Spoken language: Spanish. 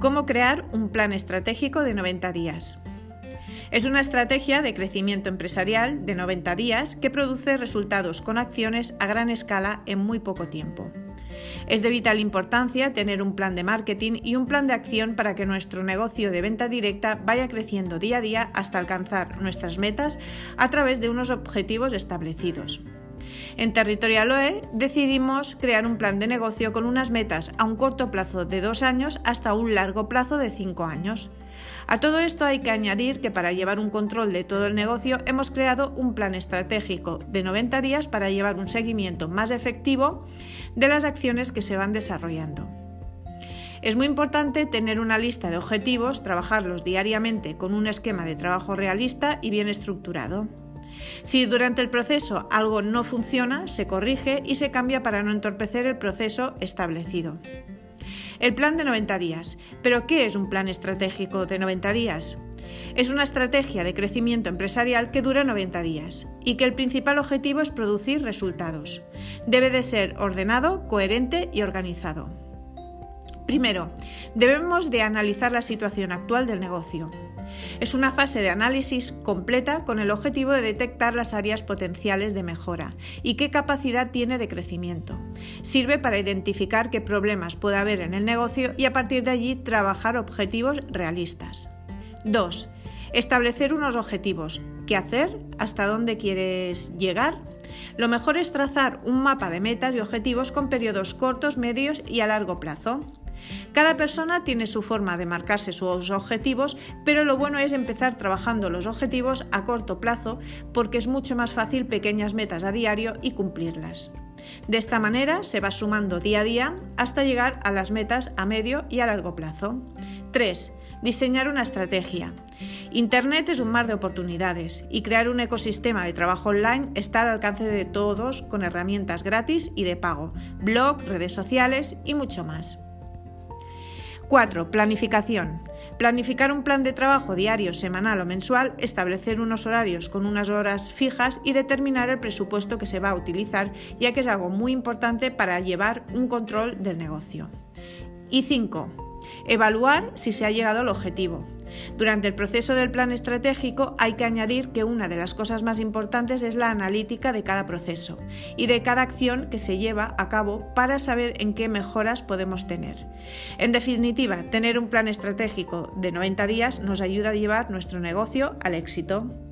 ¿Cómo crear un plan estratégico de 90 días? Es una estrategia de crecimiento empresarial de 90 días que produce resultados con acciones a gran escala en muy poco tiempo. Es de vital importancia tener un plan de marketing y un plan de acción para que nuestro negocio de venta directa vaya creciendo día a día hasta alcanzar nuestras metas a través de unos objetivos establecidos. En Territorial OE decidimos crear un plan de negocio con unas metas a un corto plazo de dos años hasta un largo plazo de cinco años. A todo esto hay que añadir que para llevar un control de todo el negocio hemos creado un plan estratégico de 90 días para llevar un seguimiento más efectivo de las acciones que se van desarrollando. Es muy importante tener una lista de objetivos, trabajarlos diariamente con un esquema de trabajo realista y bien estructurado. Si durante el proceso algo no funciona, se corrige y se cambia para no entorpecer el proceso establecido. El plan de 90 días. ¿Pero qué es un plan estratégico de 90 días? Es una estrategia de crecimiento empresarial que dura 90 días y que el principal objetivo es producir resultados. Debe de ser ordenado, coherente y organizado. Primero, debemos de analizar la situación actual del negocio. Es una fase de análisis completa con el objetivo de detectar las áreas potenciales de mejora y qué capacidad tiene de crecimiento. Sirve para identificar qué problemas puede haber en el negocio y a partir de allí trabajar objetivos realistas. 2. Establecer unos objetivos. ¿Qué hacer? ¿Hasta dónde quieres llegar? Lo mejor es trazar un mapa de metas y objetivos con periodos cortos, medios y a largo plazo. Cada persona tiene su forma de marcarse sus objetivos, pero lo bueno es empezar trabajando los objetivos a corto plazo porque es mucho más fácil pequeñas metas a diario y cumplirlas. De esta manera se va sumando día a día hasta llegar a las metas a medio y a largo plazo. 3. Diseñar una estrategia. Internet es un mar de oportunidades y crear un ecosistema de trabajo online está al alcance de todos con herramientas gratis y de pago, blog, redes sociales y mucho más. 4. Planificación. Planificar un plan de trabajo diario, semanal o mensual, establecer unos horarios con unas horas fijas y determinar el presupuesto que se va a utilizar, ya que es algo muy importante para llevar un control del negocio. Y 5 Evaluar si se ha llegado al objetivo. Durante el proceso del plan estratégico hay que añadir que una de las cosas más importantes es la analítica de cada proceso y de cada acción que se lleva a cabo para saber en qué mejoras podemos tener. En definitiva, tener un plan estratégico de 90 días nos ayuda a llevar nuestro negocio al éxito.